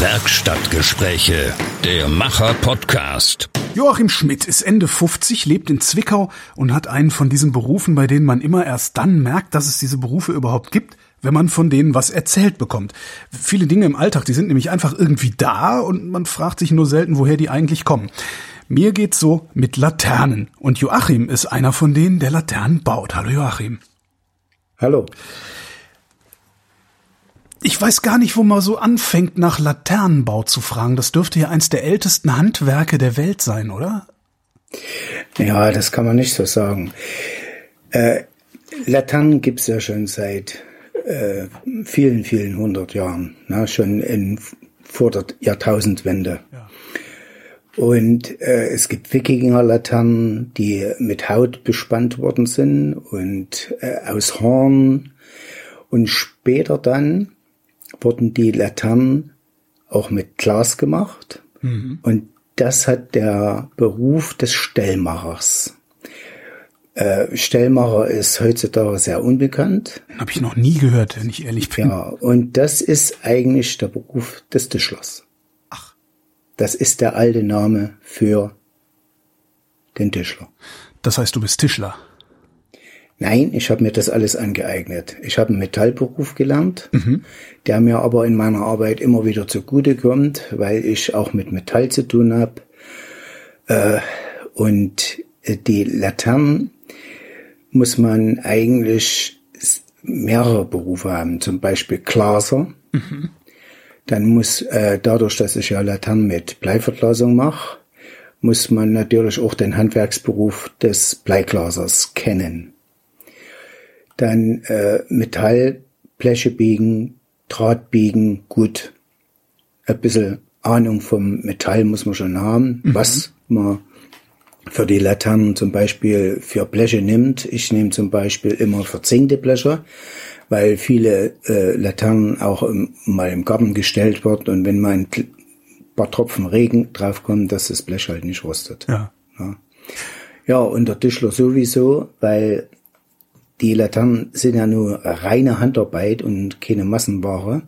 Werkstattgespräche, der Macher-Podcast. Joachim Schmidt ist Ende 50, lebt in Zwickau und hat einen von diesen Berufen, bei denen man immer erst dann merkt, dass es diese Berufe überhaupt gibt, wenn man von denen was erzählt bekommt. Viele Dinge im Alltag, die sind nämlich einfach irgendwie da und man fragt sich nur selten, woher die eigentlich kommen. Mir geht's so mit Laternen und Joachim ist einer von denen, der Laternen baut. Hallo Joachim. Hallo. Ich weiß gar nicht, wo man so anfängt, nach Laternenbau zu fragen. Das dürfte ja eins der ältesten Handwerke der Welt sein, oder? Ja, das kann man nicht so sagen. Äh, Laternen gibt's ja schon seit äh, vielen, vielen hundert Jahren, ne? schon in, vor der Jahrtausendwende. Ja. Und äh, es gibt Wikinger-Laternen, die mit Haut bespannt worden sind und äh, aus Horn. Und später dann wurden die Laternen auch mit Glas gemacht. Mhm. Und das hat der Beruf des Stellmachers. Äh, Stellmacher ist heutzutage sehr unbekannt. Habe ich noch nie gehört, wenn ich ehrlich bin. Ja, und das ist eigentlich der Beruf des Tischlers. Ach. Das ist der alte Name für den Tischler. Das heißt, du bist Tischler. Nein, ich habe mir das alles angeeignet. Ich habe einen Metallberuf gelernt, mhm. der mir aber in meiner Arbeit immer wieder zugute kommt, weil ich auch mit Metall zu tun habe. Äh, und die Laternen muss man eigentlich mehrere Berufe haben, zum Beispiel Glaser. Mhm. Dann muss äh, dadurch, dass ich ja Laternen mit Bleiverglasung mache, muss man natürlich auch den Handwerksberuf des Bleiglasers kennen dann äh, Metall, Bleche biegen, Draht biegen, gut. Ein bisschen Ahnung vom Metall muss man schon haben, mhm. was man für die Laternen zum Beispiel für Bleche nimmt. Ich nehme zum Beispiel immer verzinkte Bleche, weil viele äh, Laternen auch im, mal im Garten gestellt wird und wenn mal ein paar Tropfen Regen draufkommen, dass das Blech halt nicht rostet. Ja. Ja, ja und der Tischler sowieso, weil die Laternen sind ja nur reine Handarbeit und keine Massenware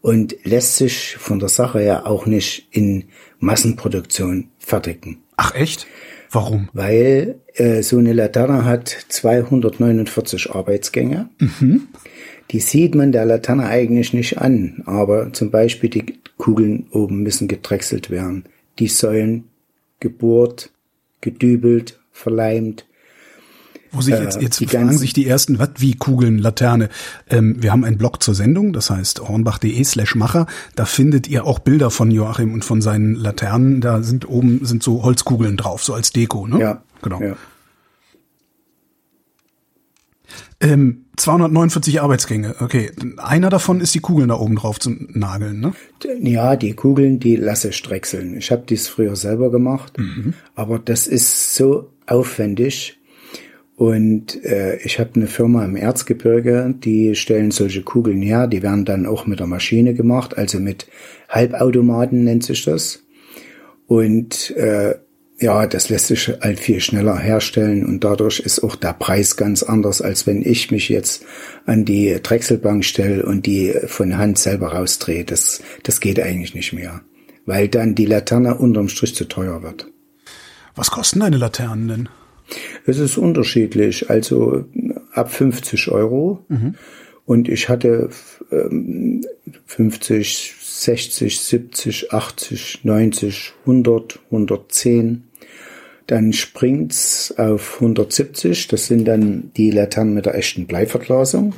und lässt sich von der Sache ja auch nicht in Massenproduktion fertigen. Ach echt? Warum? Weil äh, so eine Laterne hat 249 Arbeitsgänge. Mhm. Die sieht man der Laterne eigentlich nicht an, aber zum Beispiel die Kugeln oben müssen gedrechselt werden. Die Säulen gebohrt, gedübelt, verleimt, wo sich jetzt, äh, jetzt fragen sich die ersten, was wie Kugeln, Laterne. Ähm, wir haben einen Blog zur Sendung, das heißt hornbach.de slash Macher. Da findet ihr auch Bilder von Joachim und von seinen Laternen. Da sind oben sind so Holzkugeln drauf, so als Deko, ne? Ja. Genau. Ja. Ähm, 249 Arbeitsgänge, okay. Einer davon ist die Kugeln da oben drauf zu nageln, ne? Ja, die Kugeln, die lasse ich drechseln. Ich habe dies früher selber gemacht, mhm. aber das ist so aufwendig und äh, ich habe eine Firma im Erzgebirge, die stellen solche Kugeln her, die werden dann auch mit der Maschine gemacht, also mit Halbautomaten nennt sich das. Und äh, ja, das lässt sich halt viel schneller herstellen und dadurch ist auch der Preis ganz anders, als wenn ich mich jetzt an die Drechselbank stelle und die von Hand selber rausdrehe. Das, das geht eigentlich nicht mehr, weil dann die Laterne unterm Strich zu teuer wird. Was kosten deine Laternen denn? Es ist unterschiedlich, also ab 50 Euro. Mhm. Und ich hatte ähm, 50, 60, 70, 80, 90, 100, 110. Dann springt's auf 170. Das sind dann die Laternen mit der echten Bleiverglasung.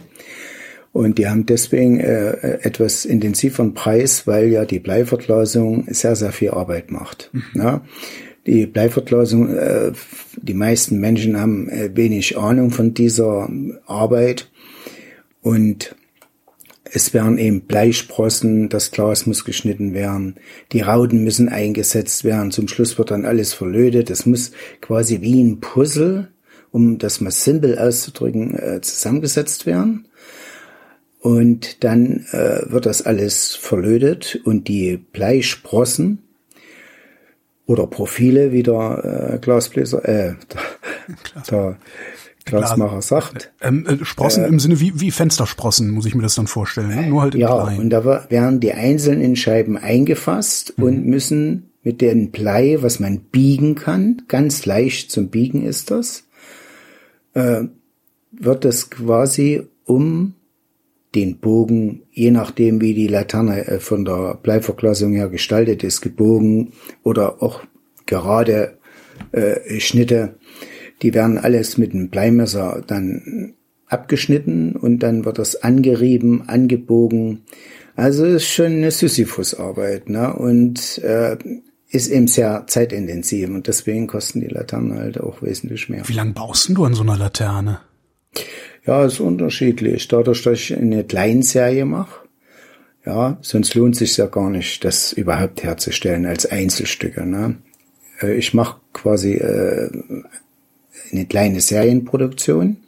Und die haben deswegen äh, etwas intensiveren Preis, weil ja die Bleiverglasung sehr, sehr viel Arbeit macht. Mhm. Ja? Die Bleiverglasung, äh, die meisten Menschen haben äh, wenig Ahnung von dieser Arbeit und es werden eben Bleisprossen, das Glas muss geschnitten werden, die Rauten müssen eingesetzt werden, zum Schluss wird dann alles verlötet. Es muss quasi wie ein Puzzle, um das mal simpel auszudrücken, äh, zusammengesetzt werden. Und dann äh, wird das alles verlötet und die Bleisprossen, oder Profile, wie der äh, Glasbläser, äh, der, der Glasmacher sagt. Ähm, äh, Sprossen äh, im Sinne wie, wie Fenstersprossen, muss ich mir das dann vorstellen. Ne? Nur halt in ja, klein. und da werden die einzelnen Scheiben eingefasst mhm. und müssen mit dem Blei, was man biegen kann, ganz leicht zum Biegen ist das, äh, wird das quasi um den Bogen, je nachdem wie die Laterne äh, von der Bleiverglasung her gestaltet ist, gebogen oder auch gerade äh, Schnitte, die werden alles mit einem Bleimesser dann abgeschnitten und dann wird das angerieben, angebogen. Also ist schon eine Sisyphus-Arbeit, ne? Und äh, ist eben sehr zeitintensiv und deswegen kosten die Laternen halt auch wesentlich mehr. Wie lange baust du an so einer Laterne? Ja, ist unterschiedlich. Dadurch, dass ich eine Kleinserie mache, ja, sonst lohnt sich ja gar nicht, das überhaupt herzustellen als Einzelstücke. Ne? Äh, ich mache quasi äh, eine kleine Serienproduktion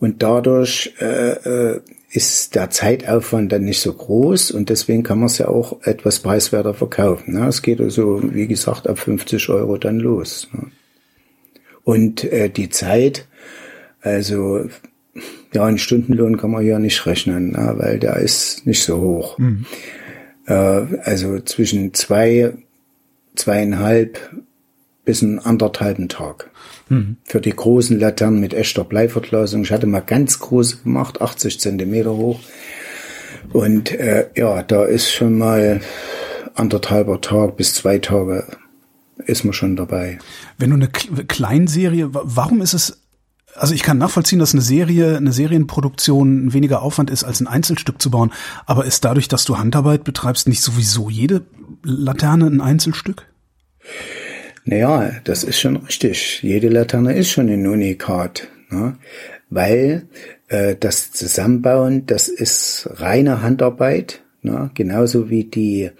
und dadurch äh, äh, ist der Zeitaufwand dann nicht so groß und deswegen kann man es ja auch etwas preiswerter verkaufen. Ne? Es geht also, wie gesagt, ab 50 Euro dann los. Ne? Und äh, die Zeit, also ja, einen Stundenlohn kann man hier nicht rechnen, ne? weil der ist nicht so hoch. Mhm. Äh, also zwischen zwei, zweieinhalb bis einen anderthalben Tag. Mhm. Für die großen Laternen mit echter Bleiverglasung. Ich hatte mal ganz große gemacht, 80 Zentimeter hoch. Und äh, ja, da ist schon mal anderthalber Tag bis zwei Tage ist man schon dabei. Wenn du eine Kleinserie, warum ist es also ich kann nachvollziehen, dass eine Serie, eine Serienproduktion weniger Aufwand ist, als ein Einzelstück zu bauen. Aber ist dadurch, dass du Handarbeit betreibst, nicht sowieso jede Laterne ein Einzelstück? Naja, das ist schon richtig. Jede Laterne ist schon ein Unikat, ne? weil äh, das Zusammenbauen, das ist reine Handarbeit, ne? genauso wie die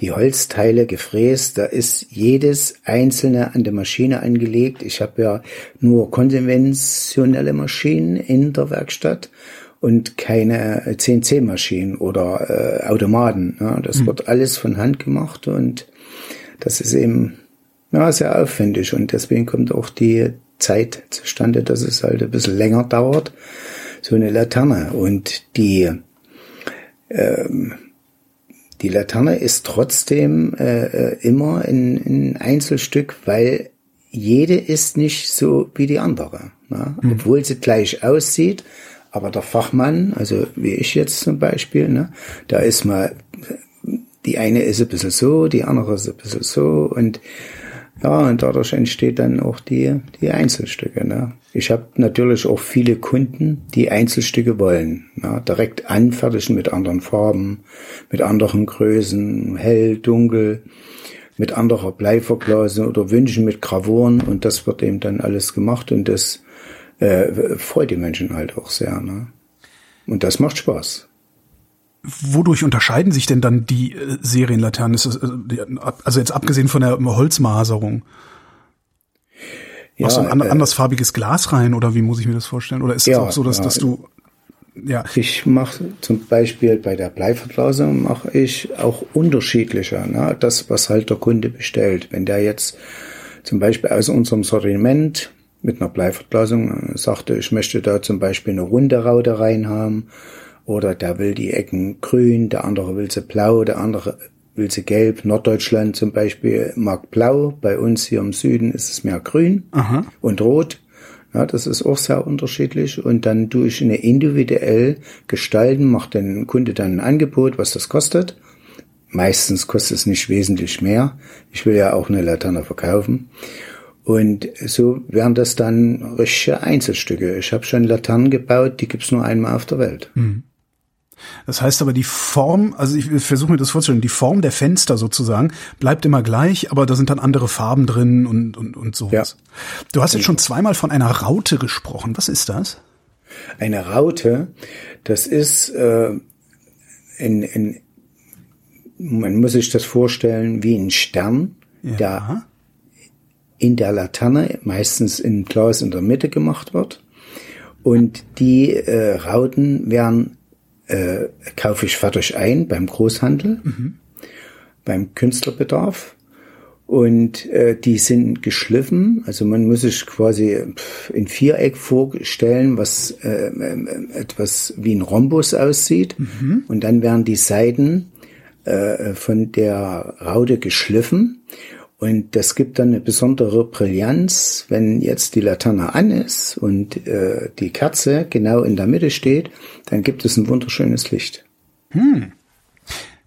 die Holzteile gefräst, da ist jedes einzelne an der Maschine angelegt. Ich habe ja nur konventionelle Maschinen in der Werkstatt und keine CNC-Maschinen oder äh, Automaten. Ne? Das mhm. wird alles von Hand gemacht und das ist eben ja, sehr aufwendig und deswegen kommt auch die Zeit zustande, dass es halt ein bisschen länger dauert, so eine Laterne. Und die, ähm, die Laterne ist trotzdem äh, äh, immer ein, ein Einzelstück, weil jede ist nicht so wie die andere. Ne? Mhm. Obwohl sie gleich aussieht, aber der Fachmann, also wie ich jetzt zum Beispiel, ne, da ist mal, die eine ist ein bisschen so, die andere ist ein bisschen so und ja, und dadurch entsteht dann auch die, die Einzelstücke. Ne? Ich habe natürlich auch viele Kunden, die Einzelstücke wollen. Ne? Direkt anfertigen mit anderen Farben, mit anderen Größen, hell, dunkel, mit anderer Bleiverglasung oder Wünschen mit Gravuren. Und das wird eben dann alles gemacht und das äh, freut die Menschen halt auch sehr. Ne? Und das macht Spaß. Wodurch unterscheiden sich denn dann die äh, Serienlaternen? Äh, also jetzt abgesehen von der Holzmaserung. Ja, Machst du ein äh, andersfarbiges Glas rein oder wie muss ich mir das vorstellen? Oder ist es ja, auch so, dass, ja. dass du ja. Ich mache zum Beispiel bei der Bleiverglasung mache ich auch unterschiedlicher, ne? das was halt der Kunde bestellt. Wenn der jetzt zum Beispiel aus unserem Sortiment mit einer Bleiverglasung sagte, ich möchte da zum Beispiel eine runde Raute reinhaben oder der will die Ecken grün, der andere will sie blau, der andere will sie gelb. Norddeutschland zum Beispiel mag blau, bei uns hier im Süden ist es mehr grün Aha. und rot. Ja, das ist auch sehr unterschiedlich. Und dann tue ich eine individuell gestalten, macht den Kunde dann ein Angebot, was das kostet. Meistens kostet es nicht wesentlich mehr. Ich will ja auch eine Laterne verkaufen. Und so werden das dann richtige Einzelstücke. Ich habe schon Laternen gebaut, die gibt's nur einmal auf der Welt. Mhm. Das heißt aber, die Form, also ich versuche mir das vorzustellen, die Form der Fenster sozusagen bleibt immer gleich, aber da sind dann andere Farben drin und, und, und sowas. Ja. Du hast jetzt schon zweimal von einer Raute gesprochen. Was ist das? Eine Raute, das ist äh, in, in, man muss sich das vorstellen wie ein Stern, ja. der in der Laterne, meistens in Glas in der Mitte gemacht wird. Und die äh, Rauten werden äh, kaufe ich fertig ein beim Großhandel, mhm. beim Künstlerbedarf Und äh, die sind geschliffen, also man muss sich quasi in Viereck vorstellen, was äh, äh, etwas wie ein Rhombus aussieht. Mhm. Und dann werden die Seiten äh, von der Raude geschliffen. Und das gibt dann eine besondere Brillanz, wenn jetzt die Laterne an ist und äh, die Kerze genau in der Mitte steht, dann gibt es ein wunderschönes Licht. Hm.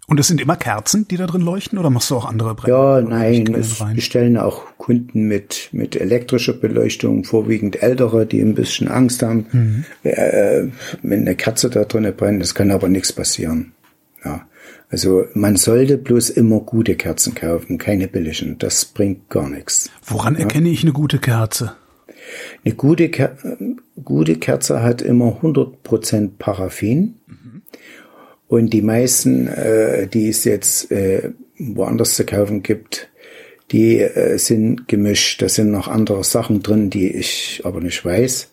Und es sind immer Kerzen, die da drin leuchten, oder machst du auch andere Brände? Ja, nein, es bestellen auch Kunden mit, mit elektrischer Beleuchtung, vorwiegend ältere, die ein bisschen Angst haben, mhm. äh, wenn eine Kerze da drin brennt, das kann aber nichts passieren. Ja. Also man sollte bloß immer gute Kerzen kaufen, keine billigen. Das bringt gar nichts. Woran ja. erkenne ich eine gute Kerze? Eine gute, Ker gute Kerze hat immer 100% Paraffin. Mhm. Und die meisten, äh, die es jetzt äh, woanders zu kaufen gibt, die äh, sind gemischt. Da sind noch andere Sachen drin, die ich aber nicht weiß.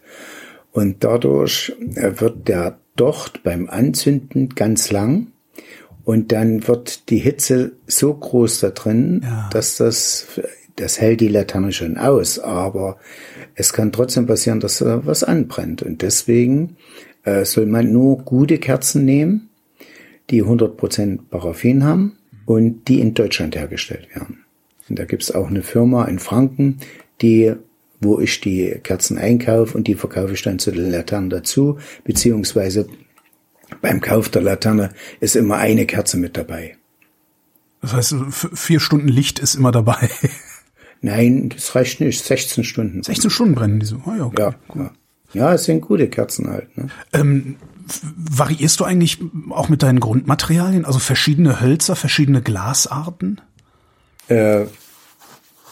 Und dadurch äh, wird der Docht beim Anzünden ganz lang und dann wird die Hitze so groß da drin, ja. dass das, das hält die Laterne schon aus, aber es kann trotzdem passieren, dass da was anbrennt. Und deswegen äh, soll man nur gute Kerzen nehmen, die 100% Paraffin haben und die in Deutschland hergestellt werden. Und da gibt's auch eine Firma in Franken, die wo ich die Kerzen einkaufe und die verkaufe ich dann zu den Laternen dazu, beziehungsweise beim Kauf der Laterne ist immer eine Kerze mit dabei. Das heißt, vier Stunden Licht ist immer dabei. Nein, das reicht nicht. 16 Stunden. 16 Stunden brennen die so. Oh, ja, okay. ja, cool. ja, es sind gute Kerzen halt. Ne? Ähm, variierst du eigentlich auch mit deinen Grundmaterialien? Also verschiedene Hölzer, verschiedene Glasarten? Äh,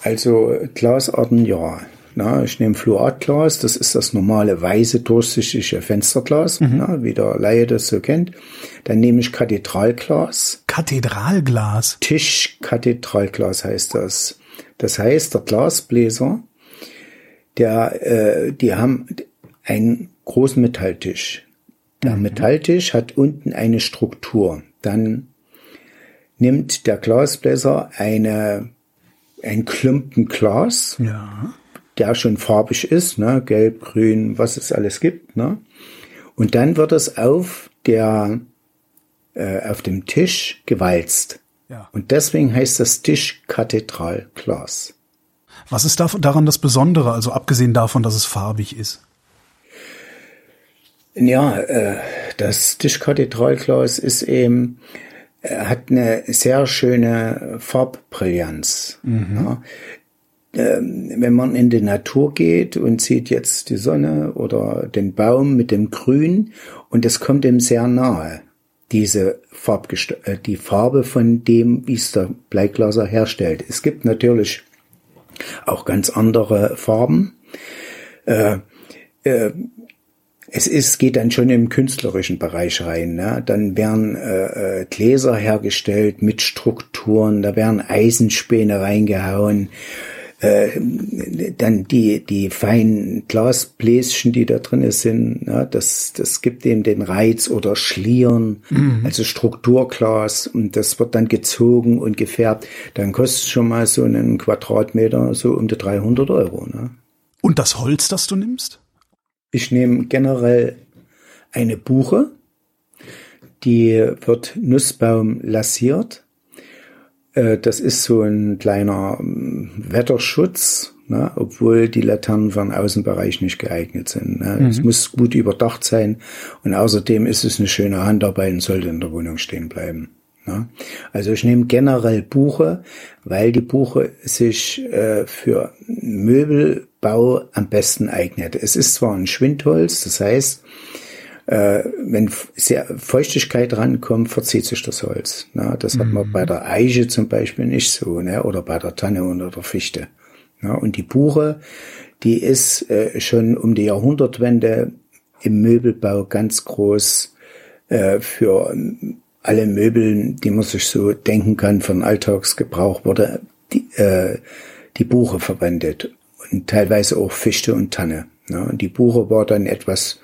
also Glasarten, ja. Na, ich nehme Fluoratglas, das ist das normale weiße durchsichtige Fensterglas, mhm. na, wie der Laie das so kennt. Dann nehme ich Kathedralglas. Kathedralglas? Tischkathedralglas heißt das. Das heißt, der Glasbläser, der, äh, die haben einen großen Metalltisch. Der mhm. Metalltisch hat unten eine Struktur. Dann nimmt der Glasbläser eine, ein Klumpen Glas. Ja der schon farbig ist, ne, gelb, grün, was es alles gibt, ne. Und dann wird es auf der äh, auf dem Tisch gewalzt. Ja. Und deswegen heißt das Tischkathedralglas. Was ist daran das Besondere, also abgesehen davon, dass es farbig ist? Ja, äh, das Tischkathedralglas ist eben äh, hat eine sehr schöne Farbbrillanz. Mhm. Ja. Ähm, wenn man in die Natur geht und sieht jetzt die Sonne oder den Baum mit dem Grün und es kommt ihm sehr nahe, diese Farbgest äh, die Farbe von dem, wie es der Bleiglaser herstellt. Es gibt natürlich auch ganz andere Farben. Äh, äh, es ist, geht dann schon im künstlerischen Bereich rein. Ne? Dann werden äh, äh Gläser hergestellt mit Strukturen, da werden Eisenspäne reingehauen äh, dann die, die feinen Glasbläschen, die da drin sind, ja, das, das gibt eben den Reiz oder Schlieren, mhm. also Strukturglas und das wird dann gezogen und gefärbt. Dann kostet schon mal so einen Quadratmeter so um die 300 Euro. Ne? Und das Holz, das du nimmst? Ich nehme generell eine Buche, die wird Nussbaum lassiert das ist so ein kleiner ähm, Wetterschutz, ne, obwohl die Laternen für den Außenbereich nicht geeignet sind. Ne. Mhm. Es muss gut überdacht sein und außerdem ist es eine schöne Handarbeit und sollte in der Wohnung stehen bleiben. Ne. Also ich nehme generell Buche, weil die Buche sich äh, für Möbelbau am besten eignet. Es ist zwar ein Schwindholz, das heißt, äh, wenn sehr Feuchtigkeit rankommt, verzieht sich das Holz. Ne? Das mhm. hat man mhm. bei der Eiche zum Beispiel nicht so, ne? oder bei der Tanne oder der Fichte. Ne? Und die Buche, die ist äh, schon um die Jahrhundertwende im Möbelbau ganz groß äh, für alle Möbel, die man sich so denken kann, von Alltagsgebrauch wurde die, äh, die Buche verwendet und teilweise auch Fichte und Tanne. Ne? Und die Buche war dann etwas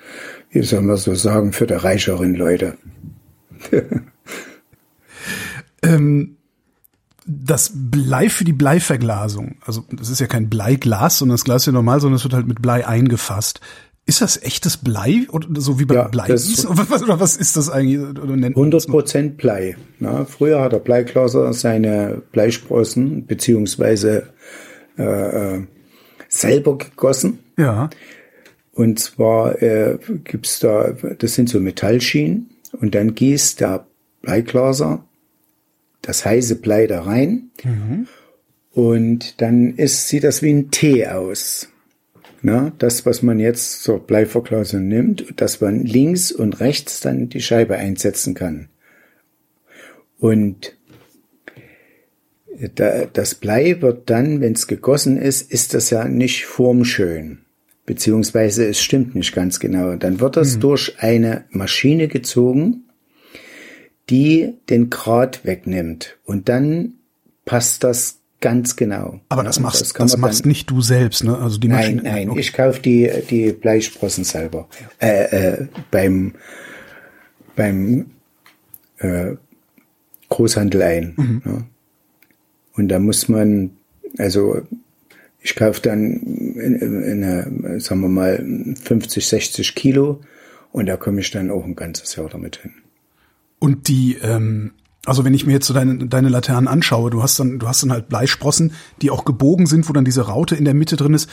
wie soll man so sagen, für die reicheren Leute. ähm, das Blei für die Bleiverglasung, also das ist ja kein Bleiglas, sondern das Glas ist ja normal, sondern es wird halt mit Blei eingefasst. Ist das echtes Blei oder so wie bei Ja, Blei? das- Oder was, ist das eigentlich? Oder nennt man das 100 Prozent Blei. Na, früher hat der Bleiglaser seine Bleisprossen beziehungsweise äh, äh, selber gegossen. Ja. Und zwar äh, gibt's da, das sind so Metallschienen und dann gießt der Bleiglaser das heiße Blei da rein und dann ist, sieht das wie ein Tee aus. Na, das, was man jetzt zur Bleiverglasung nimmt, dass man links und rechts dann die Scheibe einsetzen kann. Und da, das Blei wird dann, wenn es gegossen ist, ist das ja nicht formschön. Beziehungsweise es stimmt nicht ganz genau. Dann wird das durch eine Maschine gezogen, die den Grat wegnimmt. Und dann passt das ganz genau. Aber das machst, das, man machst nicht du selbst, ne? Also die Nein, Maschine. nein, Okay. ich kaufe die, die Bleisprossen selber. Äh, äh, beim beim äh, Großhandel ein. Mhm. Ja. Und da muss man, also ich kaufe dann in, in, in sagen wir mal, 50, 60 Kilo und da komme ich dann auch ein ganzes Jahr damit hin. Und die, ähm, also wenn ich mir jetzt so deine, deine Laternen anschaue, du hast dann, du hast dann halt Bleisprossen, die auch gebogen sind, wo dann diese Raute in der Mitte drin ist.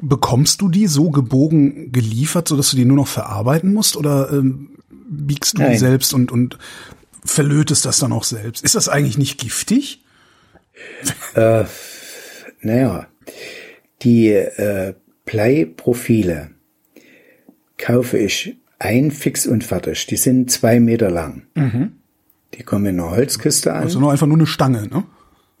Bekommst du die so gebogen geliefert, sodass du die nur noch verarbeiten musst oder ähm, biegst du die Nein. selbst und, und verlötest das dann auch selbst? Ist das eigentlich nicht giftig? Naja, die äh, Bleiprofile kaufe ich ein fix und fertig. Die sind zwei Meter lang. Die kommen in einer Holzkiste an. Also nur einfach nur eine Stange, ne?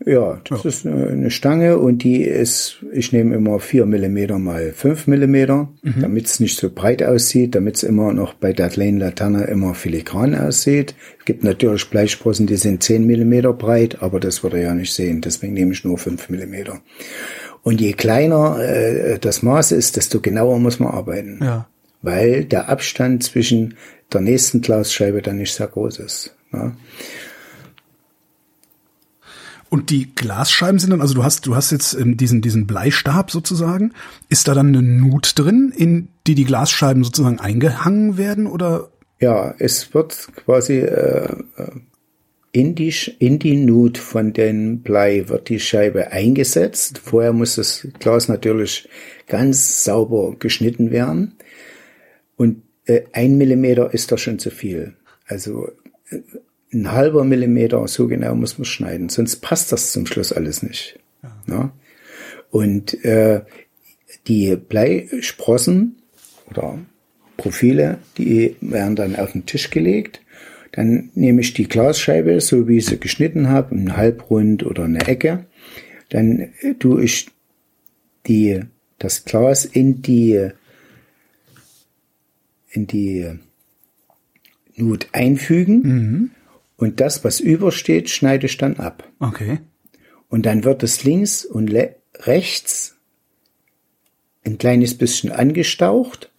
Ja, das ist eine Stange und die ist, ich nehme immer vier Millimeter mal fünf Millimeter, damit es nicht so breit aussieht, damit es immer noch bei der kleinen Laterne immer filigran aussieht. Es gibt natürlich Bleisprossen, die sind zehn Millimeter breit, aber das würde er ja nicht sehen, deswegen nehme ich nur fünf Millimeter. Und je kleiner äh, das Maß ist, desto genauer muss man arbeiten. Ja. Weil der Abstand zwischen der nächsten Glasscheibe dann nicht sehr groß ist. Ja. Und die Glasscheiben sind dann, also du hast, du hast jetzt ähm, diesen, diesen Bleistab sozusagen. Ist da dann eine Nut drin, in die die Glasscheiben sozusagen eingehangen werden oder? Ja, es wird quasi äh, äh, in die in die Nut von den Blei wird die Scheibe eingesetzt. Vorher muss das Glas natürlich ganz sauber geschnitten werden und äh, ein Millimeter ist da schon zu viel. Also äh, ein halber Millimeter, so genau muss man schneiden, sonst passt das zum Schluss alles nicht. Ja. Und äh, die Bleisprossen oder Profile, die werden dann auf den Tisch gelegt. Dann nehme ich die Glasscheibe, so wie ich sie geschnitten habe, einen Halbrund oder eine Ecke. Dann äh, tue ich die, das Glas in die, in die Nut einfügen. Und das, was übersteht, schneide ich dann ab. Okay. Und dann wird es links und rechts ein kleines bisschen angestaucht.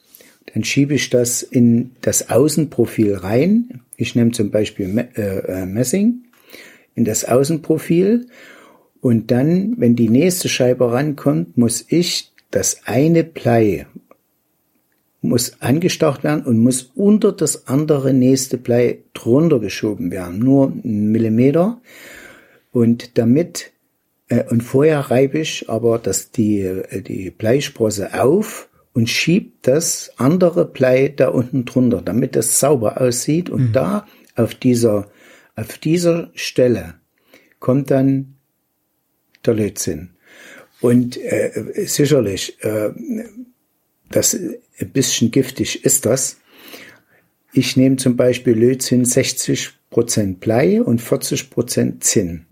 Dann schiebe ich das in das Außenprofil rein. Ich nehme zum Beispiel äh, äh, Messing in das Außenprofil. Und dann, wenn die nächste Scheibe rankommt, muss ich das eine Blei muss angestaucht werden und muss unter das andere nächste Blei drunter geschoben werden. Nur einen Millimeter. Und damit, äh, und vorher reibe ich aber das, die, äh, die Bleisprosse auf und schiebt das andere Blei da unten drunter, damit das sauber aussieht. Und da auf dieser, auf dieser Stelle kommt dann der Lötzinn. Und äh, sicherlich, äh, das ein bisschen giftig ist das. Ich nehme zum Beispiel Lötzinn 60 Prozent Blei und 40 Prozent Zinn.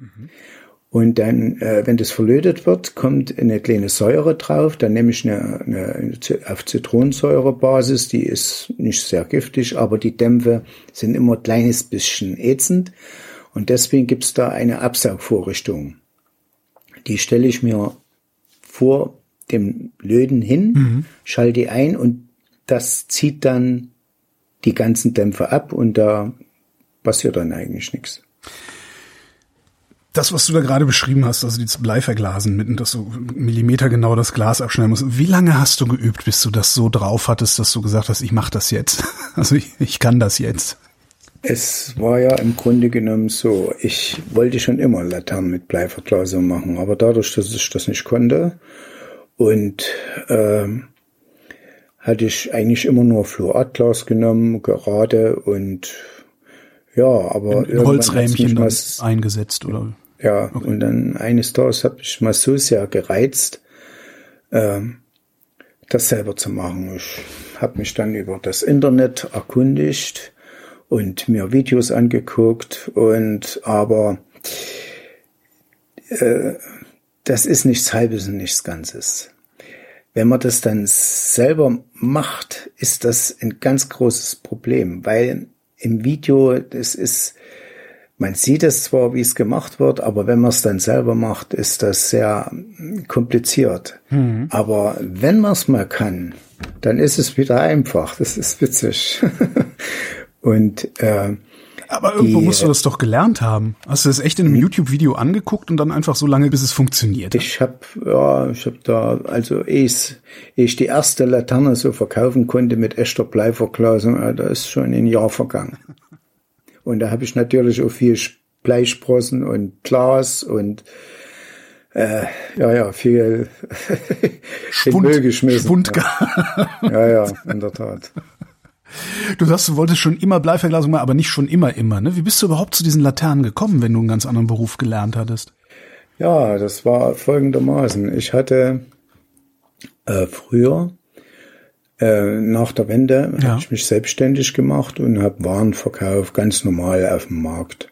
Und dann, äh, wenn das verlötet wird, kommt eine kleine Säure drauf. Dann nehme ich eine, eine, auf Zitronensäurebasis, die ist nicht sehr giftig, aber die Dämpfe sind immer ein kleines bisschen ätzend. Und deswegen gibt's da eine Absaugvorrichtung. Die stelle ich mir vor dem Löten hin, schalte die ein und das zieht dann die ganzen Dämpfe ab und da passiert dann eigentlich nichts. Das, was du da gerade beschrieben hast, also dieses Bleiverglasen, mitten, dass du Millimeter genau das Glas abschneiden musst. Wie lange hast du geübt, bis du das so drauf hattest, dass du gesagt hast, ich mache das jetzt? Also ich, ich kann das jetzt. Es war ja im Grunde genommen so, ich wollte schon immer Laternen mit Bleiverglasung machen, aber dadurch, dass ich das nicht konnte und ähm, hatte ich eigentlich immer nur Fluoratglas genommen, gerade und ja, aber in Holzrähmchen mal, eingesetzt oder ja okay. und dann eines Tages habe ich mal so sehr gereizt, ähm, das selber zu machen. Ich habe mich dann über das Internet erkundigt und mir Videos angeguckt und aber äh, das ist nichts Halbes und nichts Ganzes. Wenn man das dann selber macht, ist das ein ganz großes Problem, weil im Video, das ist, man sieht es zwar, wie es gemacht wird, aber wenn man es dann selber macht, ist das sehr kompliziert. Mhm. Aber wenn man es mal kann, dann ist es wieder einfach. Das ist witzig. Und äh, aber irgendwo die, musst du das doch gelernt haben. Hast du das echt in einem YouTube-Video angeguckt und dann einfach so lange, bis es funktioniert? Ich habe ja, ich habe da also ich, ich die erste Laterne so verkaufen konnte mit echter Bleiverglasung, da ist schon ein Jahr vergangen. Und da habe ich natürlich auch viel Bleisprossen und Glas und äh, ja, ja, viel Schwund, Müll geschmissen. Schwund. Ja, ja, in der Tat. Du sagst, du wolltest schon immer Bleiverglasung machen, aber nicht schon immer immer. Ne? Wie bist du überhaupt zu diesen Laternen gekommen, wenn du einen ganz anderen Beruf gelernt hattest? Ja, das war folgendermaßen. Ich hatte äh, früher äh, nach der Wende ja. habe ich mich selbstständig gemacht und habe Waren verkauft, ganz normal auf dem Markt.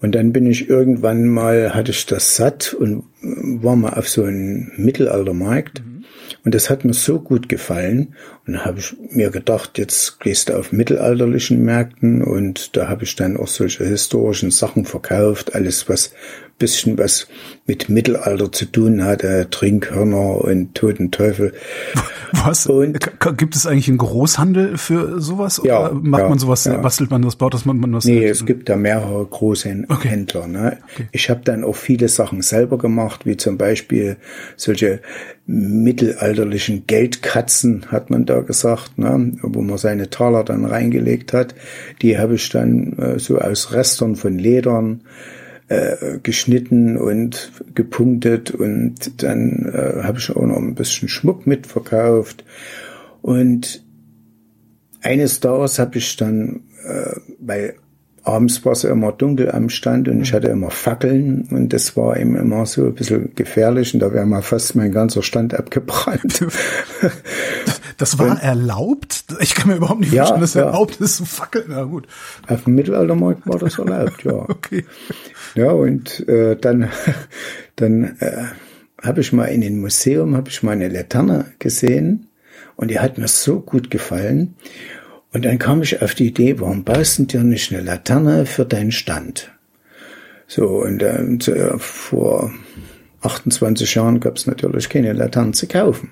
Und dann bin ich irgendwann mal, hatte ich das satt und war mal auf so einem Mittelaltermarkt. Mhm. Und das hat mir so gut gefallen. Und da habe ich mir gedacht, jetzt gehst du auf mittelalterlichen Märkten und da habe ich dann auch solche historischen Sachen verkauft, alles was bisschen was mit Mittelalter zu tun hatte, Trinkhörner und Toten Teufel. Was? Und, gibt es eigentlich einen Großhandel für sowas? Ja, oder macht ja, man sowas, ja. bastelt man das, baut das man, man das? Nee, es gibt da mehrere große okay. Händler. Ne? Okay. Ich habe dann auch viele Sachen selber gemacht, wie zum Beispiel solche mittelalterlichen Geldkatzen, hat man da gesagt, ne? wo man seine Taler dann reingelegt hat. Die habe ich dann äh, so aus Restern von Ledern äh, geschnitten und gepunktet und dann äh, habe ich auch noch ein bisschen Schmuck mitverkauft und eines Tages habe ich dann, äh, weil abends war es immer dunkel am Stand und ich hatte immer Fackeln und das war eben immer so ein bisschen gefährlich und da wäre mal fast mein ganzer Stand abgebrannt. Das war und, erlaubt? Ich kann mir überhaupt nicht ja, vorstellen, dass ja. erlaubt ist zu fackeln. Na gut. Auf dem Mittelaltermarkt war das erlaubt, ja. okay. Ja, und äh, dann, dann äh, habe ich mal in dem Museum, habe ich mal eine Laterne gesehen und die hat mir so gut gefallen. Und dann kam ich auf die Idee, warum baust du dir nicht eine Laterne für deinen Stand? So, und äh, vor 28 Jahren gab es natürlich keine Laternen zu kaufen.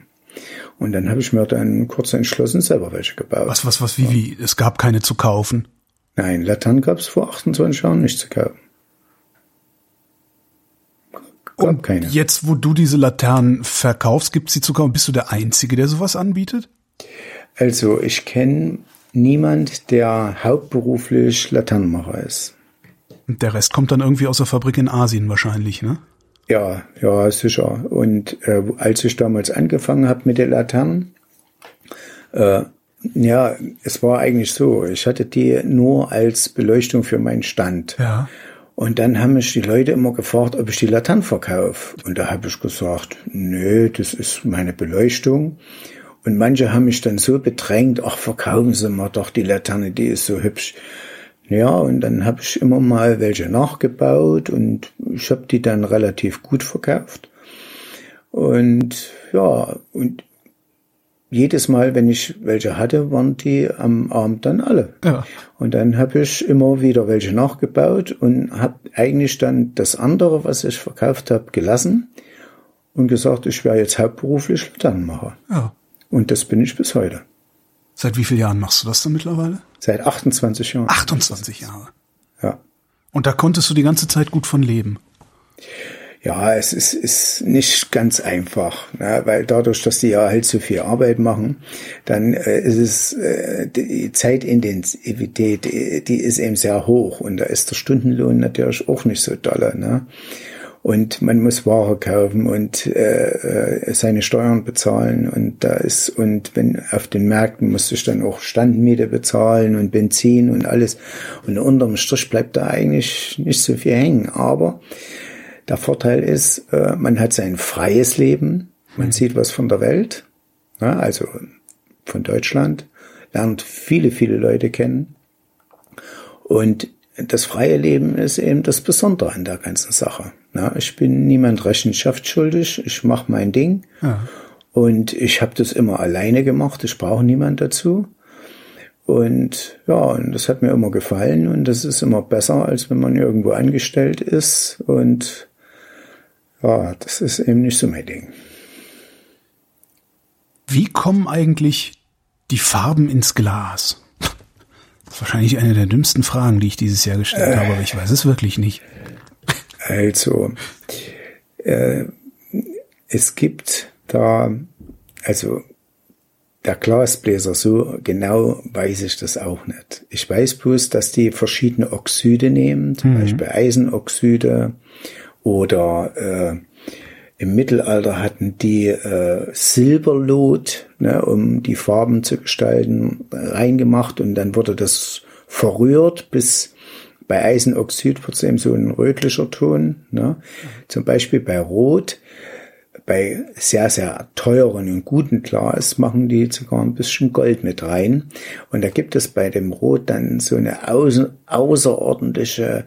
Und dann habe ich mir dann kurz entschlossen, selber welche gebaut. Was, was, was, wie, wie? Es gab keine zu kaufen? Nein, Laternen gab es vor 28 Jahren nicht zu kaufen. Gab Und keine. jetzt, wo du diese Laternen verkaufst, gibt es sie zu kaufen? Bist du der Einzige, der sowas anbietet? Also, ich kenne niemand, der hauptberuflich Laternenmacher ist. Und der Rest kommt dann irgendwie aus der Fabrik in Asien wahrscheinlich, ne? Ja, ja, sicher. Und äh, als ich damals angefangen habe mit den Laternen, äh, ja, es war eigentlich so, ich hatte die nur als Beleuchtung für meinen Stand. Ja. Und dann haben mich die Leute immer gefragt, ob ich die Laternen verkaufe. Und da habe ich gesagt, nö, das ist meine Beleuchtung. Und manche haben mich dann so bedrängt, ach, verkaufen Sie mal doch die Laterne, die ist so hübsch. Ja, und dann habe ich immer mal welche nachgebaut und ich habe die dann relativ gut verkauft. Und ja, und jedes Mal, wenn ich welche hatte, waren die am Abend dann alle. Ja. Und dann habe ich immer wieder welche nachgebaut und habe eigentlich dann das andere, was ich verkauft habe, gelassen und gesagt, ich wäre jetzt hauptberuflich Laternenmacher. Ja. Und das bin ich bis heute. Seit wie vielen Jahren machst du das dann mittlerweile? Seit 28 Jahren. 28 Jahre. Ja. Und da konntest du die ganze Zeit gut von leben. Ja, es ist, ist nicht ganz einfach, ne? weil dadurch, dass die ja halt so viel Arbeit machen, dann äh, ist es äh, die Zeitintensivität, die, die ist eben sehr hoch und da ist der Stundenlohn natürlich auch nicht so dolle. Ne? Und man muss Ware kaufen und äh, äh seine Steuern bezahlen. Und da ist und wenn auf den Märkten musst du dann auch Standmiete bezahlen und Benzin und alles. Und unterm Strich bleibt da eigentlich nicht so viel hängen, aber der Vorteil ist, äh, man hat sein freies Leben, man sieht was von der Welt, also von Deutschland, lernt viele, viele Leute kennen. Und das freie Leben ist eben das Besondere an der ganzen Sache. Ich bin niemand Rechenschaft schuldig, ich mache mein Ding. Ja. Und ich habe das immer alleine gemacht, ich brauche niemand dazu. Und ja, und das hat mir immer gefallen und das ist immer besser, als wenn man irgendwo angestellt ist und ja, das ist eben nicht so mein Ding. Wie kommen eigentlich die Farben ins Glas? Das ist wahrscheinlich eine der dümmsten Fragen, die ich dieses Jahr gestellt äh, habe, aber ich weiß es wirklich nicht. Also, äh, es gibt da, also der Glasbläser, so genau weiß ich das auch nicht. Ich weiß bloß, dass die verschiedene Oxide nehmen, zum mhm. Beispiel Eisenoxide oder äh, im Mittelalter hatten die äh, Silberlot, ne, um die Farben zu gestalten, reingemacht und dann wurde das verrührt bis bei Eisenoxid wird es eben so ein rötlicher Ton. Ne? Zum Beispiel bei Rot, bei sehr, sehr teuren und guten Glas machen die sogar ein bisschen Gold mit rein. Und da gibt es bei dem Rot dann so eine außerordentliche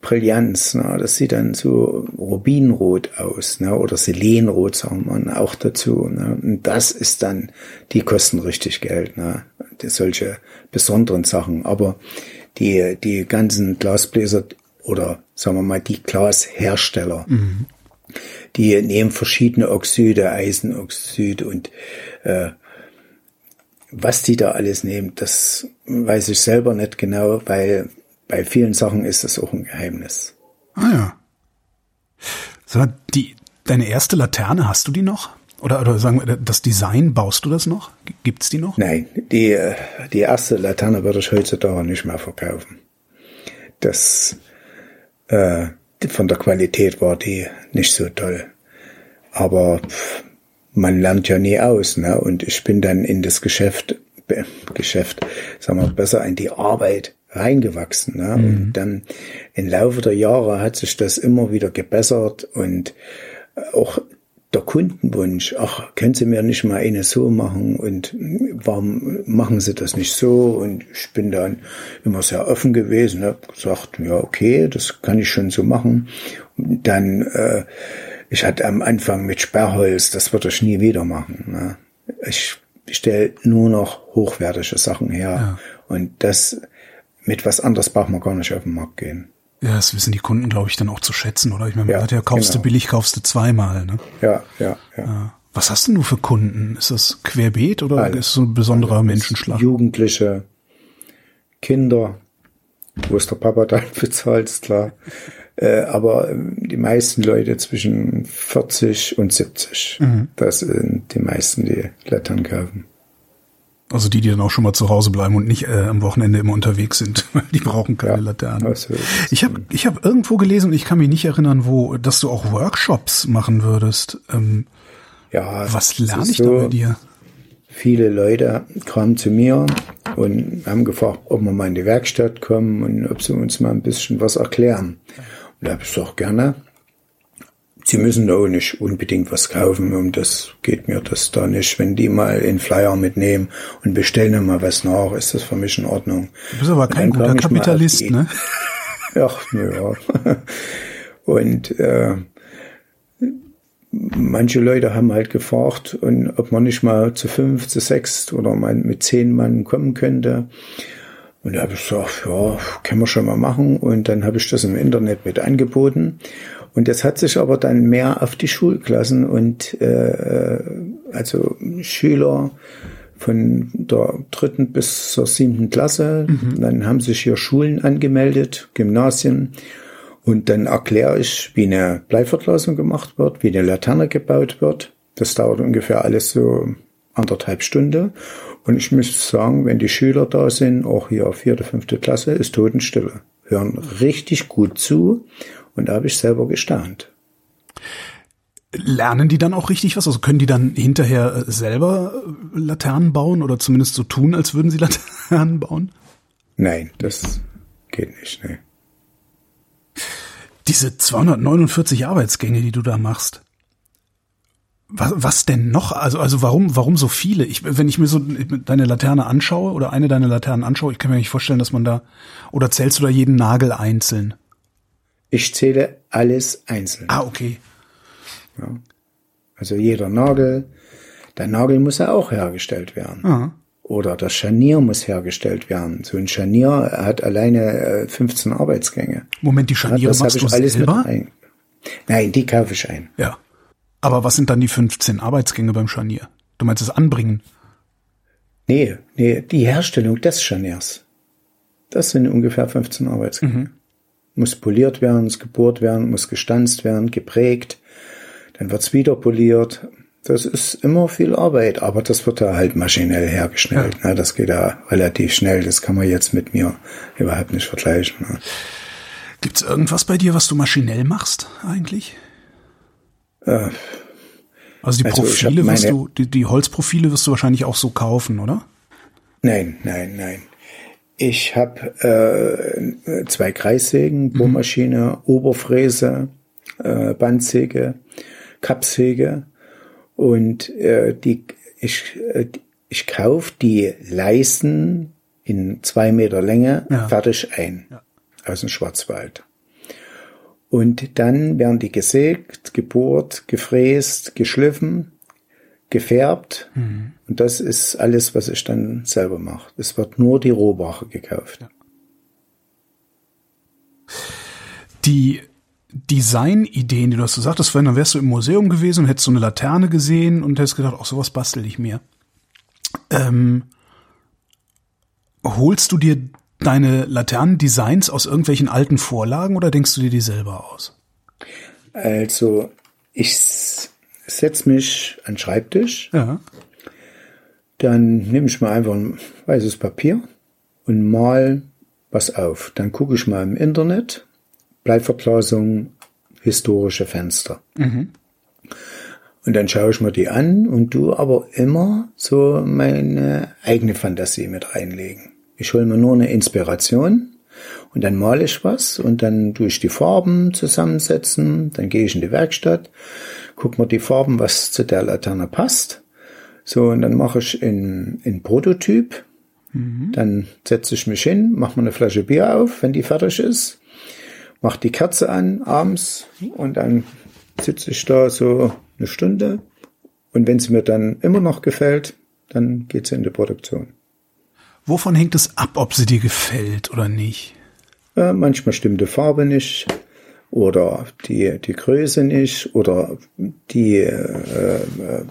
Brillanz. Ne? Das sieht dann so Rubinrot aus ne? oder Selenrot, sagen wir auch dazu. Ne? Und das ist dann, die kosten richtig Geld. Ne? Solche besonderen Sachen. Aber die, die ganzen Glasbläser oder sagen wir mal die Glashersteller, mhm. die nehmen verschiedene Oxide, Eisenoxid und äh, was die da alles nehmen, das weiß ich selber nicht genau, weil bei vielen Sachen ist das auch ein Geheimnis. Ah ja. So, die, deine erste Laterne, hast du die noch? Oder, oder sagen wir, das Design, baust du das noch? Gibt's die noch? Nein, die, äh, die erste Laterne würde ich heutzutage nicht mehr verkaufen. Das, äh, von der Qualität war die nicht so toll. Aber pff, man lernt ja nie aus, ne? Und ich bin dann in das Geschäft, Geschäft, sagen wir, besser in die Arbeit reingewachsen. Ne? Mhm. Und dann im Laufe der Jahre hat sich das immer wieder gebessert und auch der Kundenwunsch, ach, können Sie mir nicht mal eine so machen und warum machen Sie das nicht so? Und ich bin dann immer sehr offen gewesen, habe gesagt, ja, okay, das kann ich schon so machen. Und dann, äh, ich hatte am Anfang mit Sperrholz, das würde ich nie wieder machen. Ne? Ich stelle nur noch hochwertige Sachen her. Ja. Und das mit was anderes braucht man gar nicht auf den Markt gehen. Ja, das wissen die Kunden, glaube ich, dann auch zu schätzen, oder? Ich meine, man ja, ja, kaufst genau. du billig, kaufst du zweimal, ne? Ja, ja, ja, ja. Was hast denn du für Kunden? Ist das querbeet oder Alles. ist es so ein besonderer Alles. Menschenschlag? Jugendliche, Kinder, wo es der Papa dann bezahlt, ist klar. äh, aber ähm, die meisten Leute zwischen 40 und 70, mhm. das sind die meisten, die Lettern kaufen. Also die, die dann auch schon mal zu Hause bleiben und nicht äh, am Wochenende immer unterwegs sind, die brauchen keine ja, Laternen. Ich habe ich hab irgendwo gelesen und ich kann mich nicht erinnern, wo, dass du auch Workshops machen würdest. Ähm, ja, was lerne ich so, da bei dir? Viele Leute kamen zu mir und haben gefragt, ob wir mal in die Werkstatt kommen und ob sie uns mal ein bisschen was erklären. Und da habe ich gesagt, gerne. Sie müssen auch nicht unbedingt was kaufen, um das geht mir das da nicht. Wenn die mal in Flyer mitnehmen und bestellen mal was nach, ist das für mich in Ordnung. Du bist aber kein guter Kapitalist, ne? Ach, ja. Und äh, manche Leute haben halt gefragt, und ob man nicht mal zu fünf, zu sechs oder mal mit zehn Mann kommen könnte. Und da habe ich gesagt, ja, können wir schon mal machen. Und dann habe ich das im Internet mit angeboten. Und das hat sich aber dann mehr auf die Schulklassen und äh, also Schüler von der dritten bis zur siebten Klasse. Mhm. Dann haben sich hier Schulen angemeldet, Gymnasien. Und dann erkläre ich, wie eine Bleiverglasung gemacht wird, wie eine Laterne gebaut wird. Das dauert ungefähr alles so anderthalb Stunden. Und ich muss sagen, wenn die Schüler da sind, auch hier vierte, fünfte Klasse, ist Totenstille. Hören richtig gut zu. Und da habe ich selber gestaunt. Lernen die dann auch richtig was? Also können die dann hinterher äh, selber äh, Laternen bauen oder zumindest so tun, als würden sie Laternen bauen? Nein, das geht nicht, nee. Diese 249 Arbeitsgänge, die du da machst. Was, was denn noch? Also, also warum, warum so viele? Ich, wenn ich mir so deine Laterne anschaue oder eine deiner Laternen anschaue, ich kann mir nicht vorstellen, dass man da, oder zählst du da jeden Nagel einzeln? Ich zähle alles einzeln. Ah, okay. Ja. Also jeder Nagel, der Nagel muss ja auch hergestellt werden. Aha. Oder das Scharnier muss hergestellt werden. So ein Scharnier hat alleine 15 äh, Arbeitsgänge. Moment, die Scharniere ja, das machst ich du alles selber? Mit ein. Nein, die kaufe ich ein. Ja. Aber was sind dann die 15 Arbeitsgänge beim Scharnier? Du meinst das Anbringen? Nee, nee, die Herstellung des Scharniers. Das sind ungefähr 15 Arbeitsgänge. Mhm. Muss poliert werden, muss gebohrt werden, muss gestanzt werden, geprägt. Dann wird's wieder poliert. Das ist immer viel Arbeit, aber das wird da halt maschinell hergestellt. Ja. Ne? Das geht da relativ schnell. Das kann man jetzt mit mir überhaupt nicht vergleichen. Ne? Gibt's irgendwas bei dir, was du maschinell machst eigentlich? Äh, Also die Also Profile wirst du, die, die Holzprofile wirst du wahrscheinlich auch so kaufen, oder? Nein, nein, nein. Ich habe äh, zwei Kreissägen, Bohrmaschine, Oberfräse, äh, Bandsäge, Kappsäge und äh, die ich äh, ich kauf die Leisten in zwei Meter Länge Ja. fertig ein aus dem Schwarzwald. Und dann werden die gesägt, gebohrt, gefräst, geschliffen, gefärbt. Und das ist alles, was ich dann selber mache. Es wird nur die Rohware gekauft. Die Designideen, die du hast du sagtest, vorhin, dann wärst du im Museum gewesen und hättest so eine Laterne gesehen und hättest gedacht, ach, sowas bastel ich mir. Ähm, holst du dir deine Laternendesigns aus irgendwelchen alten Vorlagen oder denkst du dir die selber aus? Also ich setze mich an den Schreibtisch, Ja. Dann nehme ich mal einfach ein weißes Papier und mal was auf. Dann gucke ich mal im Internet, Bleiverglasung, historische Fenster. Und dann schaue ich mir die an und du aber immer so meine eigene Fantasie mit reinlegen. Ich hole mir nur eine Inspiration und dann male ich was und dann tue ich die Farben zusammensetzen, dann gehe ich in die Werkstatt, guck mir die Farben, was zu der Laterne passt. So, und dann mache ich in, in Prototyp, dann setze ich mich hin, mache mir eine Flasche Bier auf, wenn die fertig ist, mache die Kerze an abends und dann sitze ich da so eine Stunde und wenn es mir dann immer noch gefällt, dann geht's in die Produktion. Wovon hängt es ab, ob sie dir gefällt oder nicht? Äh, manchmal stimmt die Farbe nicht oder die, die Größe nicht oder die, äh, äh,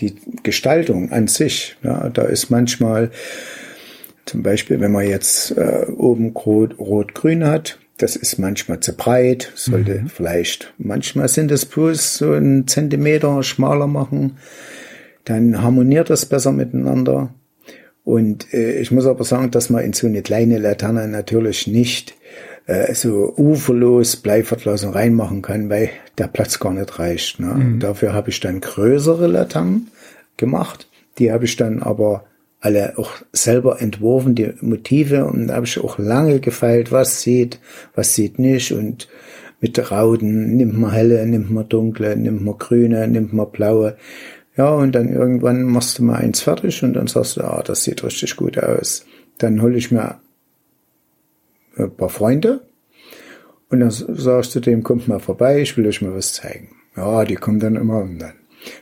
die Gestaltung an sich. Ja, da ist manchmal zum Beispiel, wenn man jetzt äh, oben rot- rot-grün hat, das ist manchmal zu breit, sollte vielleicht, manchmal sind es bloß so einen Zentimeter schmaler machen, dann harmoniert das besser miteinander. Und äh, ich muss aber sagen, dass man in so eine kleine Laterne natürlich nicht äh, so uferlos Bleiverglasung reinmachen kann, weil der Platz gar nicht reicht. Ne? Und dafür habe ich dann größere Laternen gemacht. Die habe ich dann aber alle auch selber entworfen, die Motive. Und da habe ich auch lange gefeilt, was sieht, was sieht nicht. Und mit Rauten nimmt man helle, nimmt man dunkle, nimmt man grüne, nimmt man blaue. Ja, und dann irgendwann machst du mal eins fertig und dann sagst du, ah, das sieht richtig gut aus. Dann hole ich mir ein paar Freunde und dann sagst du dem, kommt mal vorbei, ich will euch mal was zeigen. Ja, die kommen dann immer und dann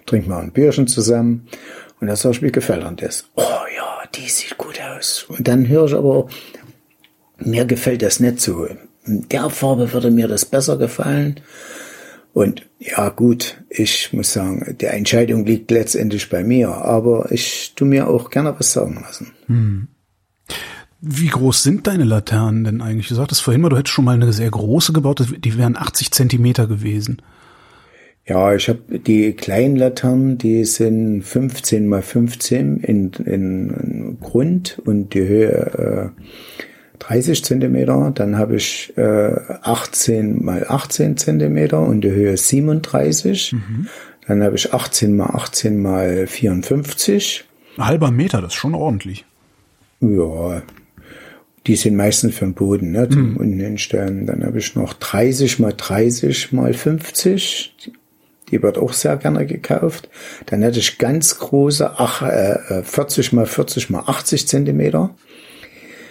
trinken wir ein Bierchen zusammen und dann sag ich, wie gefällt dir das? Oh ja, die sieht gut aus. Und dann höre ich aber, mir gefällt das nicht so. In der Farbe würde mir das besser gefallen. Und ja gut, ich muss sagen, die Entscheidung liegt letztendlich bei mir, aber ich tu mir auch gerne was sagen lassen. Wie groß sind deine Laternen denn eigentlich? Du sagtest vorhin mal, du hättest schon mal eine sehr große gebaut, die wären 80 Zentimeter gewesen. Ja, ich habe die kleinen Laternen, die sind 15 mal 15 in, in Grund und die Höhe äh, 30 Zentimeter. Dann habe ich äh, 18 mal 18 Zentimeter und die Höhe 37. Mhm. Dann habe ich 18 mal 18 mal 54. Ein halber Meter, das ist schon ordentlich. Ja, die sind meistens für den Boden, ne, zum mhm. unten hinstellen. Dann habe ich noch 30 mal 30 mal 50. Die wird auch sehr gerne gekauft. Dann hätte ich ganz große ach, äh, 40 mal 40 mal 80 Zentimeter.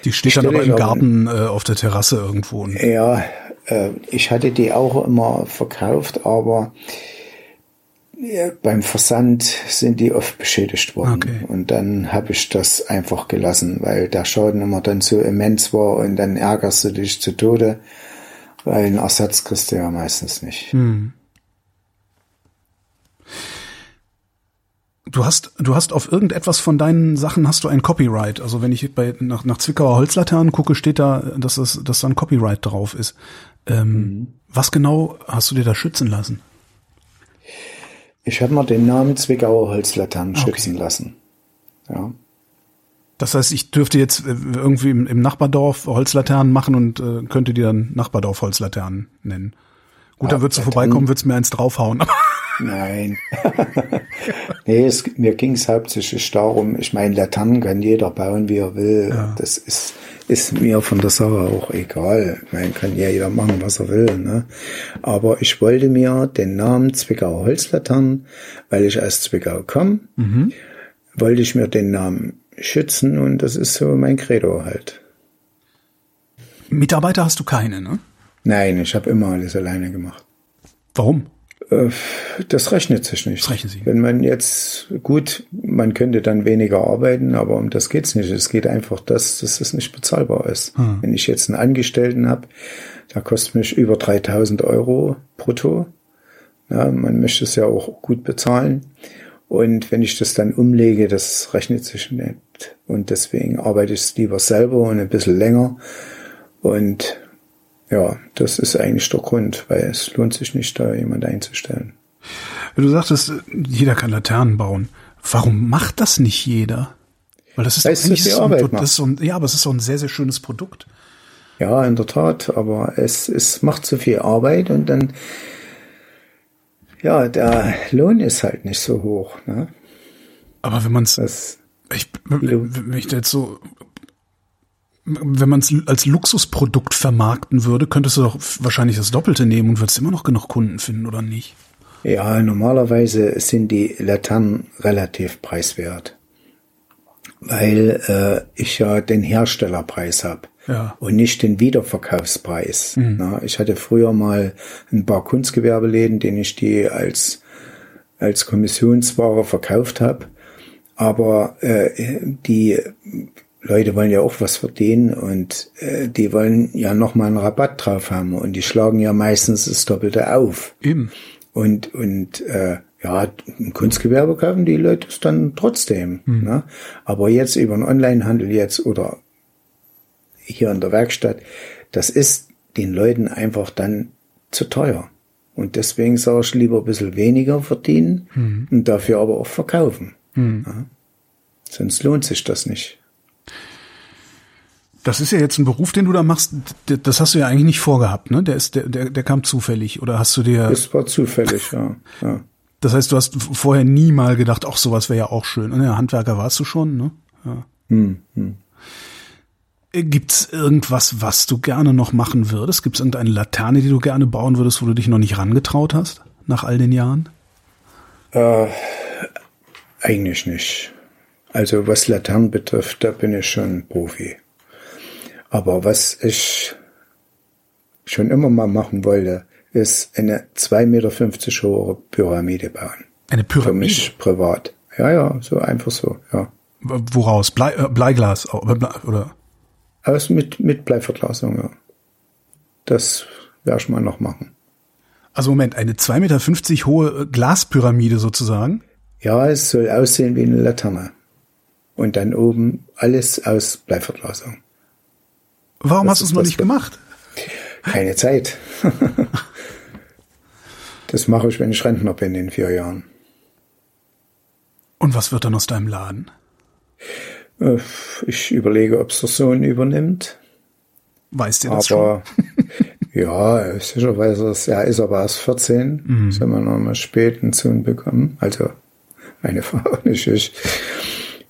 Die steht dann aber im Garten äh, auf der Terrasse irgendwo. Ja, äh, ich hatte die auch immer verkauft, aber ja, beim Versand sind die oft beschädigt worden. Okay. Und dann habe ich das einfach gelassen, weil der Schaden immer dann so immens war und dann ärgerst du dich zu Tode, weil einen Ersatz kriegst du ja meistens nicht. Hm. Du hast, du hast auf irgendetwas von deinen Sachen hast du ein Copyright. Also wenn ich bei, nach, nach Zwickauer Holzlaternen gucke, steht da, dass, es, dass da ein Copyright drauf ist. Ähm, mhm. Was genau hast du dir da schützen lassen? Ich habe mir den Namen Zwickauer Holzlaternen okay. schützen lassen. Ja. Das heißt, ich dürfte jetzt äh, irgendwie im, im Nachbardorf Holzlaternen machen und äh, könnte die dann Nachbardorf Holzlaternen nennen. Gut, ja, dann würdest du vorbeikommen, würdest mir eins draufhauen. Nein. nee, es, mir ging es hauptsächlich darum, ich meine, Laternen kann jeder bauen, wie er will. Ja. Das ist, ist mir von der Sache auch egal. Meine, kann ja jeder machen, was er will. Ne? Aber ich wollte mir den Namen Zwickauer Holzlaternen, weil ich aus Zwickau komme, mhm. wollte ich mir den Namen schützen und das ist so mein Credo halt. Mitarbeiter hast du keine, ne? Nein, ich habe immer alles alleine gemacht. Warum? Äh, das rechnet sich nicht. Das rechnen Sie. Wenn man jetzt, gut, man könnte dann weniger arbeiten, aber um das geht's nicht. Es geht einfach, dass, dass das nicht bezahlbar ist. Hm. Wenn ich jetzt einen Angestellten habe, der kostet mich über 3000 Euro brutto. Ja, man möchte es ja auch gut bezahlen. Und wenn ich das dann umlege, das rechnet sich nicht. Und deswegen arbeite ich lieber selber und ein bisschen länger. Und ja, das ist eigentlich der Grund, weil es lohnt sich nicht, da jemand einzustellen. Du sagtest, jeder kann Laternen bauen. Warum macht das nicht jeder? Weil das ist weil eigentlich so, Arbeit das ist so ein, ja, aber es ist so ein sehr, sehr schönes Produkt. Ja, in der Tat, aber es, es macht zu viel Arbeit und dann, ja, der Lohn ist halt nicht so hoch. Ne? Aber wenn man es, ich, wenn ich jetzt so wenn man es als Luxusprodukt vermarkten würde, könntest du doch wahrscheinlich das Doppelte nehmen und würdest immer noch genug Kunden finden, oder nicht? Ja, normalerweise sind die Laternen relativ preiswert, weil äh, ich ja den Herstellerpreis habe ja. und nicht den Wiederverkaufspreis. Mhm. Na, ich hatte früher mal ein paar Kunstgewerbeläden, denen ich die als als Kommissionsware verkauft habe, aber äh, die Leute wollen ja auch was verdienen und äh, die wollen ja nochmal einen Rabatt drauf haben und die schlagen ja meistens das Doppelte auf. Eben. Und, und äh, ja, im Kunstgewerbe kaufen die Leute es dann trotzdem. Hm. Ne? Aber jetzt über den Onlinehandel jetzt oder hier in der Werkstatt, das ist den Leuten einfach dann zu teuer. Und deswegen sage ich lieber ein bisschen weniger verdienen hm. und dafür aber auch verkaufen. Hm. Ja? Sonst lohnt sich das nicht. Das ist ja jetzt ein Beruf, den du da machst. Das hast du ja eigentlich nicht vorgehabt, ne? Der ist, der, der, der kam zufällig. Oder hast du dir? Das war zufällig, ja. ja. Das heißt, du hast vorher nie mal gedacht, ach, sowas wäre ja auch schön. Und ja, Handwerker warst du schon, ne? Ja. Hm, hm. Gibt's irgendwas, was du gerne noch machen würdest? Gibt's irgendeine Laterne, die du gerne bauen würdest, wo du dich noch nicht rangetraut hast, nach all den Jahren? Äh, eigentlich nicht. Also was Laternen betrifft, da bin ich schon Profi. Aber was ich schon immer mal machen wollte, ist eine 2,50 Meter hohe Pyramide bauen. Eine Pyramide? Für mich privat. Ja, ja, so einfach so, ja. Woraus? Blei, äh, Bleiglas oder? Aus mit, mit Bleiverglasung, ja. Das werde ich mal noch machen. Also Moment, eine 2,50 Meter hohe Glaspyramide sozusagen? Ja, es soll aussehen wie eine Laterne. Und dann oben alles aus Bleiverglasung. Warum Das hast du es noch nicht gemacht? Keine Zeit. das mache ich, wenn ich Rentner bin in vier Jahren. Und was wird dann aus deinem Laden? Äh, Ich überlege, ob es der Sohn übernimmt. Weißt du das schon? Aber ja, sicherweise ist er ist aber erst 14. Mhm. Sollen wir noch mal spät einen Sohn bekommen. Also meine Frau, nicht ich.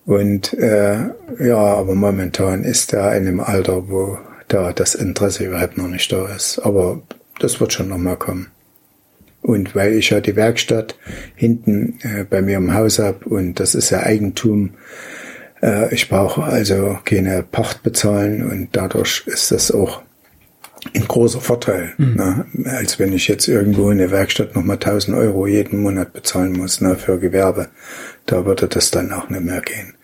Und äh, ja, aber momentan ist er in einem Alter, wo da das Interesse überhaupt noch nicht da ist. Aber das wird schon noch mal kommen. Und weil ich ja die Werkstatt hinten äh, bei mir im Haus hab und das ist ja Eigentum, äh, ich brauche also keine Pacht bezahlen und dadurch ist das auch ein großer Vorteil, ne? als wenn ich jetzt irgendwo in der Werkstatt nochmal 1000 Euro jeden Monat bezahlen muss ne, für Gewerbe. Da würde das dann auch nicht mehr gehen.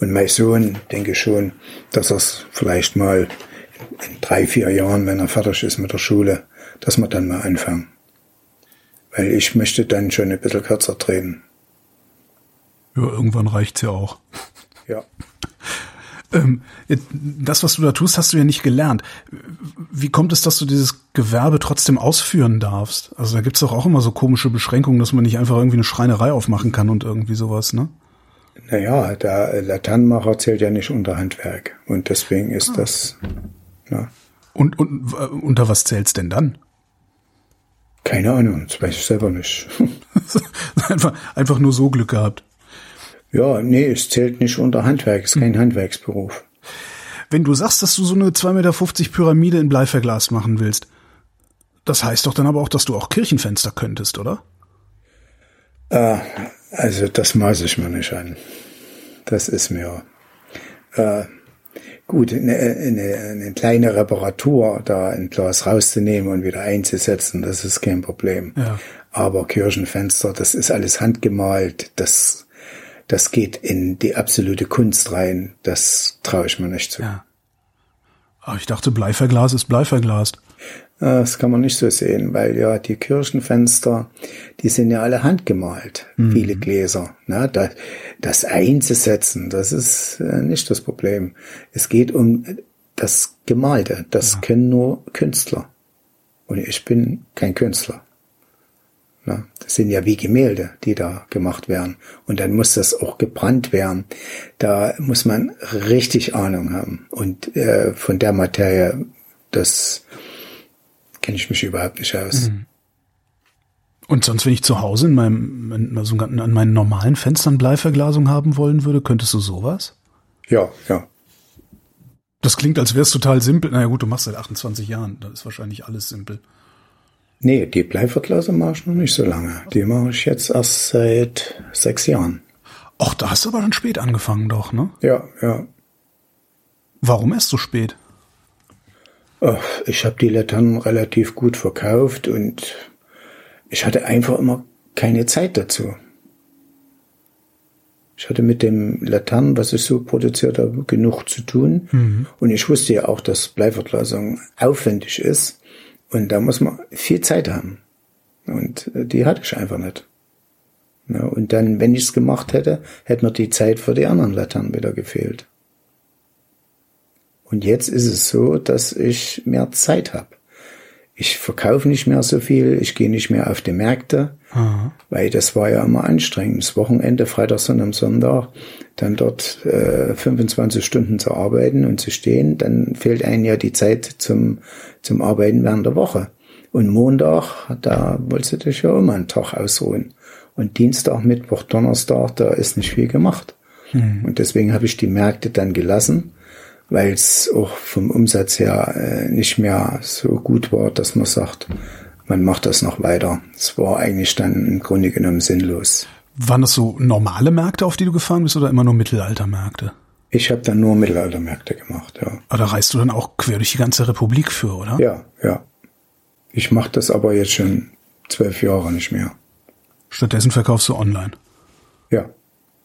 Und mein Sohn, denke ich schon, dass er es vielleicht mal in drei, vier Jahren, wenn er fertig ist mit der Schule, dass wir dann mal anfangen. Weil ich möchte dann schon ein bisschen kürzer treten. Ja, irgendwann reicht's ja auch. Ja. Ähm, das, was du da tust, hast du ja nicht gelernt. Wie kommt es, dass du dieses Gewerbe trotzdem ausführen darfst? Also da gibt's doch auch immer so komische Beschränkungen, dass man nicht einfach irgendwie eine Schreinerei aufmachen kann und irgendwie sowas, ne? Naja, der Laternenmacher zählt ja nicht unter Handwerk. Und deswegen ist das, ja, Und, und äh, unter was zählt's denn dann? keine Ahnung, das weiß ich selber nicht. einfach, einfach nur so Glück gehabt. Ja, nee, es zählt nicht unter Handwerk, es ist kein Handwerksberuf. Wenn du sagst, dass du so eine 2,50 Meter Pyramide in Bleiverglas machen willst, das heißt doch dann aber auch, dass du auch Kirchenfenster könntest, oder? Also das maße ich mir nicht an. Das ist mir äh, gut, eine, eine, eine kleine Reparatur, da ein Glas rauszunehmen und wieder einzusetzen, das ist kein Problem. Ja. Aber Kirchenfenster, das ist alles handgemalt, das, das geht in die absolute Kunst rein. Das traue ich mir nicht zu. Ja. Aber ich dachte, Bleiverglas ist Bleiverglast. Äh, Das kann man nicht so sehen, weil ja die Kirchenfenster, die sind ja alle handgemalt, viele Gläser. Ne? Das, das einzusetzen, das ist äh, nicht das Problem. Es geht um das Gemalte. Das können nur Künstler. Und ich bin kein Künstler. Ne? Das sind ja wie Gemälde, die da gemacht werden. Und dann muss das auch gebrannt werden. Da muss man richtig Ahnung haben. Und äh, von der Materie, das kenne ich mich überhaupt nicht aus. Und sonst, wenn ich zu Hause in meinem, in, also an meinen normalen Fenstern Bleiverglasung haben wollen würde, könntest du sowas? Ja, ja. Das klingt, als wäre es total simpel. Naja gut, du machst seit 28 Jahren. Da ist wahrscheinlich alles simpel. Nee, die Bleiverglasung mache ich noch nicht so lange. Die mache ich jetzt erst seit sechs Jahren. Och, da hast du aber dann spät angefangen doch, ne? Ja, ja. Warum erst so spät? Ach, Ich habe die Laternen relativ gut verkauft und ich hatte einfach immer keine Zeit dazu. Ich hatte mit dem Laternen, was ich so produziert habe, genug zu tun. Und ich wusste ja auch, dass Bleiverglasung aufwendig ist. Und da muss man viel Zeit haben. Und äh, die hatte ich einfach nicht. Ja, und dann, wenn ich es gemacht hätte, hätte mir die Zeit für die anderen Laternen wieder gefehlt. Und jetzt ist es so, dass ich mehr Zeit habe. Ich verkaufe nicht mehr so viel, ich gehe nicht mehr auf die Märkte, Aha. weil das war ja immer anstrengend. Das Wochenende, Freitag, Sonntag, Sonntag, dann dort äh, 25 Stunden zu arbeiten und zu stehen, dann fehlt einem ja die Zeit zum, zum Arbeiten während der Woche. Und Montag, da wolltest du dich ja immer einen Tag ausruhen. Und Dienstag, Mittwoch, Donnerstag, da ist nicht viel gemacht. Und deswegen habe ich die Märkte dann gelassen, weil es auch vom Umsatz her äh, nicht mehr so gut war, dass man sagt, man macht das noch weiter. Es war eigentlich dann im Grunde genommen sinnlos. Waren das so normale Märkte, auf die du gefahren bist, oder immer nur Mittelaltermärkte? Ich habe dann nur Mittelaltermärkte gemacht, ja. Aber da reist du dann auch quer durch die ganze Republik für, oder? Ja, ja. Ich mache das aber jetzt schon zwölf Jahre nicht mehr. Stattdessen verkaufst du online. Ja,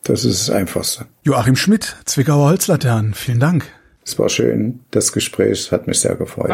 das ist das Einfachste. Joachim Schmidt, Zwickauer Holzlaternen, vielen Dank. Es war schön, das Gespräch hat mich sehr gefreut.